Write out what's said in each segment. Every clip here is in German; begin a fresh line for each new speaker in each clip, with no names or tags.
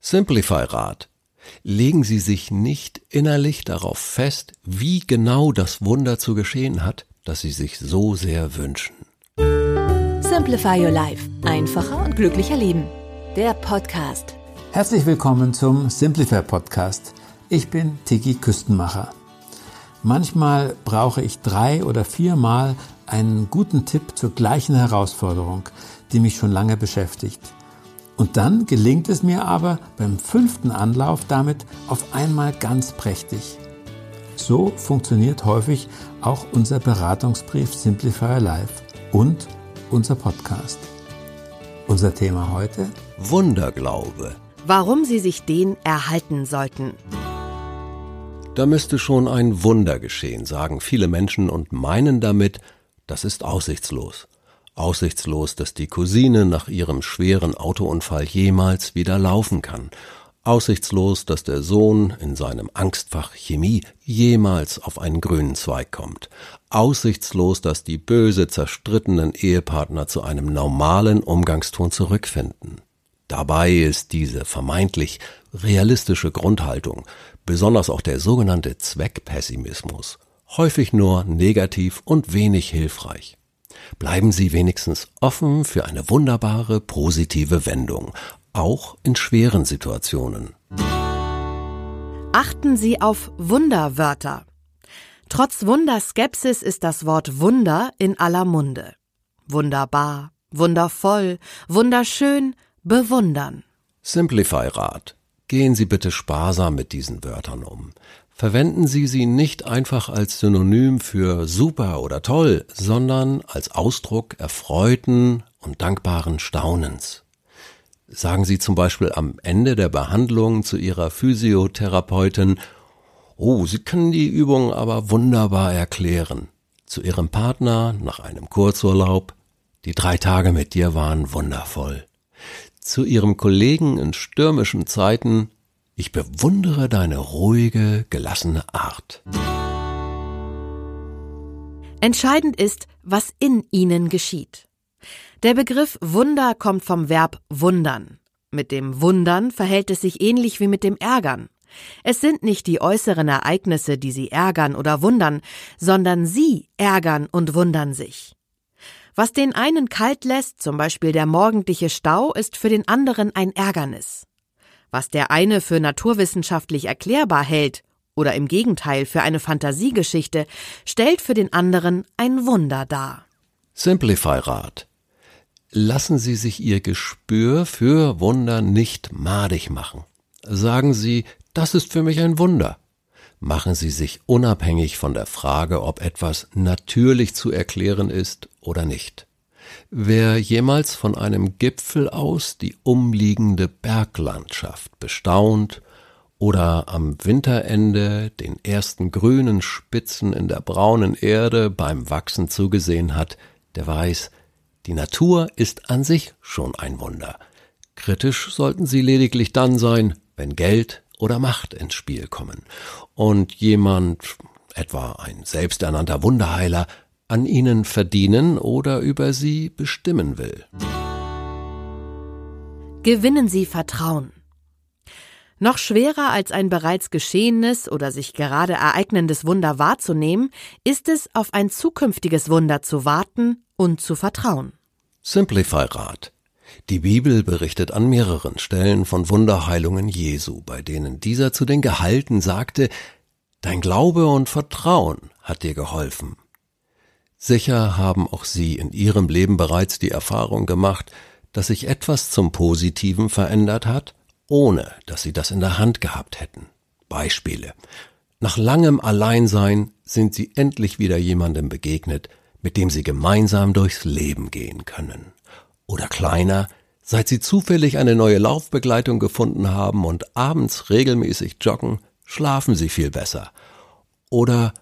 Simplify Rat. Legen Sie sich nicht innerlich darauf fest, wie genau das Wunder zu geschehen hat, das Sie sich so sehr wünschen.
Simplify Your Life. Einfacher und glücklicher Leben. Der Podcast.
Herzlich willkommen zum Simplify Podcast. Ich bin Tiki Küstenmacher. Manchmal brauche ich drei oder viermal einen guten Tipp zur gleichen Herausforderung, die mich schon lange beschäftigt. Und dann gelingt es mir aber beim fünften Anlauf damit auf einmal ganz prächtig. So funktioniert häufig auch unser Beratungsbrief Simplify Life und unser Podcast. Unser Thema heute?
Wunderglaube.
Warum Sie sich den erhalten sollten.
Da müsste schon ein Wunder geschehen, sagen viele Menschen und meinen damit, das ist aussichtslos. Aussichtslos, dass die Cousine nach ihrem schweren Autounfall jemals wieder laufen kann. Aussichtslos, dass der Sohn in seinem Angstfach Chemie jemals auf einen grünen Zweig kommt. Aussichtslos, dass die böse zerstrittenen Ehepartner zu einem normalen Umgangston zurückfinden. Dabei ist diese vermeintlich realistische Grundhaltung, besonders auch der sogenannte Zweckpessimismus, häufig nur negativ und wenig hilfreich. Bleiben Sie wenigstens offen für eine wunderbare positive Wendung, auch in schweren Situationen.
Achten Sie auf Wunderwörter. Trotz Wunderskepsis ist das Wort Wunder in aller Munde. Wunderbar, wundervoll, wunderschön, bewundern.
Simplify Rat. Gehen Sie bitte sparsam mit diesen Wörtern um. Verwenden Sie sie nicht einfach als Synonym für super oder toll, sondern als Ausdruck erfreuten und dankbaren Staunens. Sagen Sie zum Beispiel am Ende der Behandlung zu Ihrer Physiotherapeutin, oh, Sie können die Übung aber wunderbar erklären. Zu Ihrem Partner nach einem Kurzurlaub, die drei Tage mit dir waren wundervoll. Zu Ihrem Kollegen in stürmischen Zeiten, ich bewundere deine ruhige, gelassene Art.
Entscheidend ist, was in ihnen geschieht. Der Begriff Wunder kommt vom Verb wundern. Mit dem Wundern verhält es sich ähnlich wie mit dem Ärgern. Es sind nicht die äußeren Ereignisse, die sie ärgern oder wundern, sondern sie ärgern und wundern sich. Was den einen kalt lässt, zum Beispiel der morgendliche Stau, ist für den anderen ein Ärgernis. Was der eine für naturwissenschaftlich erklärbar hält oder im Gegenteil für eine Fantasiegeschichte, stellt für den anderen ein Wunder dar.
Simplify Rat. Lassen Sie sich Ihr Gespür für Wunder nicht madig machen. Sagen Sie, das ist für mich ein Wunder. Machen Sie sich unabhängig von der Frage, ob etwas natürlich zu erklären ist oder nicht. Wer jemals von einem Gipfel aus die umliegende Berglandschaft bestaunt oder am Winterende den ersten grünen Spitzen in der braunen Erde beim Wachsen zugesehen hat, der weiß, die Natur ist an sich schon ein Wunder. Kritisch sollten sie lediglich dann sein, wenn Geld oder Macht ins Spiel kommen und jemand, etwa ein selbsternannter Wunderheiler, an ihnen verdienen oder über sie bestimmen will.
Gewinnen Sie Vertrauen. Noch schwerer als ein bereits geschehenes oder sich gerade ereignendes Wunder wahrzunehmen, ist es, auf ein zukünftiges Wunder zu warten und zu vertrauen.
Simplify Rat. Die Bibel berichtet an mehreren Stellen von Wunderheilungen Jesu, bei denen dieser zu den Gehalten sagte, Dein Glaube und Vertrauen hat dir geholfen. Sicher haben auch Sie in Ihrem Leben bereits die Erfahrung gemacht, dass sich etwas zum Positiven verändert hat, ohne dass Sie das in der Hand gehabt hätten. Beispiele. Nach langem Alleinsein sind Sie endlich wieder jemandem begegnet, mit dem sie gemeinsam durchs Leben gehen können. Oder kleiner, Seit Sie zufällig eine neue Laufbegleitung gefunden haben und abends regelmäßig joggen, schlafen Sie viel besser. Oder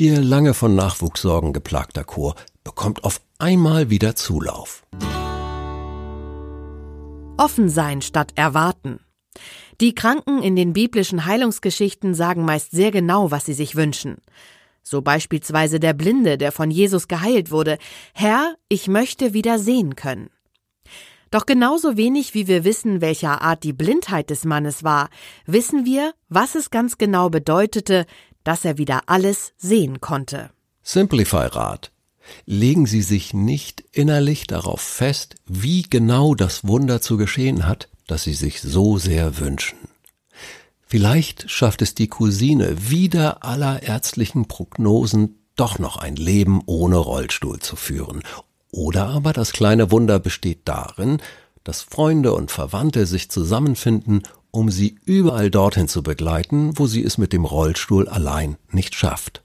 Ihr lange von Nachwuchssorgen geplagter Chor bekommt auf einmal wieder Zulauf.
Offen sein statt erwarten. Die Kranken in den biblischen Heilungsgeschichten sagen meist sehr genau, was sie sich wünschen. So beispielsweise der Blinde, der von Jesus geheilt wurde. Herr, ich möchte wieder sehen können. Doch genauso wenig wie wir wissen, welcher Art die Blindheit des Mannes war, wissen wir, was es ganz genau bedeutete, dass er wieder alles sehen konnte.
Simplify Rat. Legen Sie sich nicht innerlich darauf fest, wie genau das Wunder zu geschehen hat, das Sie sich so sehr wünschen. Vielleicht schafft es die Cousine wider aller ärztlichen Prognosen doch noch ein Leben ohne Rollstuhl zu führen oder aber das kleine Wunder besteht darin, dass Freunde und Verwandte sich zusammenfinden, um sie überall dorthin zu begleiten, wo sie es mit dem Rollstuhl allein nicht schafft.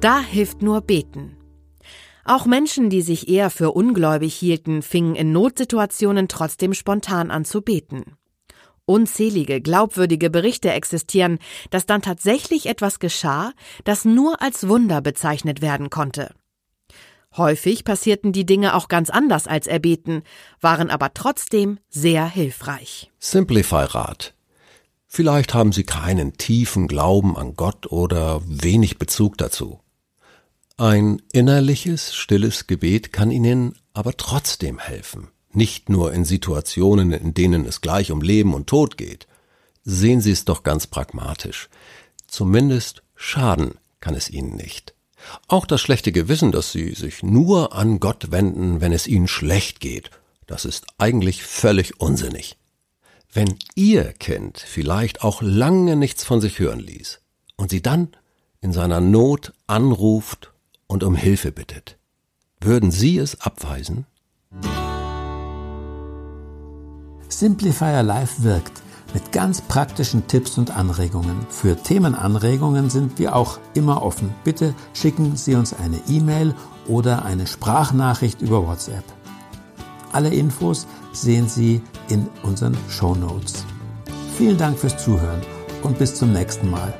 Da hilft nur beten. Auch Menschen, die sich eher für ungläubig hielten, fingen in Notsituationen trotzdem spontan an zu beten. Unzählige glaubwürdige Berichte existieren, dass dann tatsächlich etwas geschah, das nur als Wunder bezeichnet werden konnte. Häufig passierten die Dinge auch ganz anders als erbeten, waren aber trotzdem sehr hilfreich.
Simplify Rat. Vielleicht haben Sie keinen tiefen Glauben an Gott oder wenig Bezug dazu. Ein innerliches, stilles Gebet kann Ihnen aber trotzdem helfen. Nicht nur in Situationen, in denen es gleich um Leben und Tod geht. Sehen Sie es doch ganz pragmatisch. Zumindest schaden kann es Ihnen nicht. Auch das schlechte Gewissen, dass sie sich nur an Gott wenden, wenn es ihnen schlecht geht, das ist eigentlich völlig unsinnig. Wenn ihr Kind vielleicht auch lange nichts von sich hören ließ und sie dann in seiner Not anruft und um Hilfe bittet, würden Sie es abweisen?
Simplifier Life wirkt mit ganz praktischen Tipps und Anregungen. Für Themenanregungen sind wir auch immer offen. Bitte schicken Sie uns eine E-Mail oder eine Sprachnachricht über WhatsApp. Alle Infos sehen Sie in unseren Show Notes. Vielen Dank fürs Zuhören und bis zum nächsten Mal.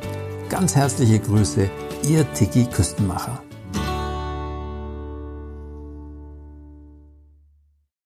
Ganz herzliche Grüße, Ihr Tiki Küstenmacher.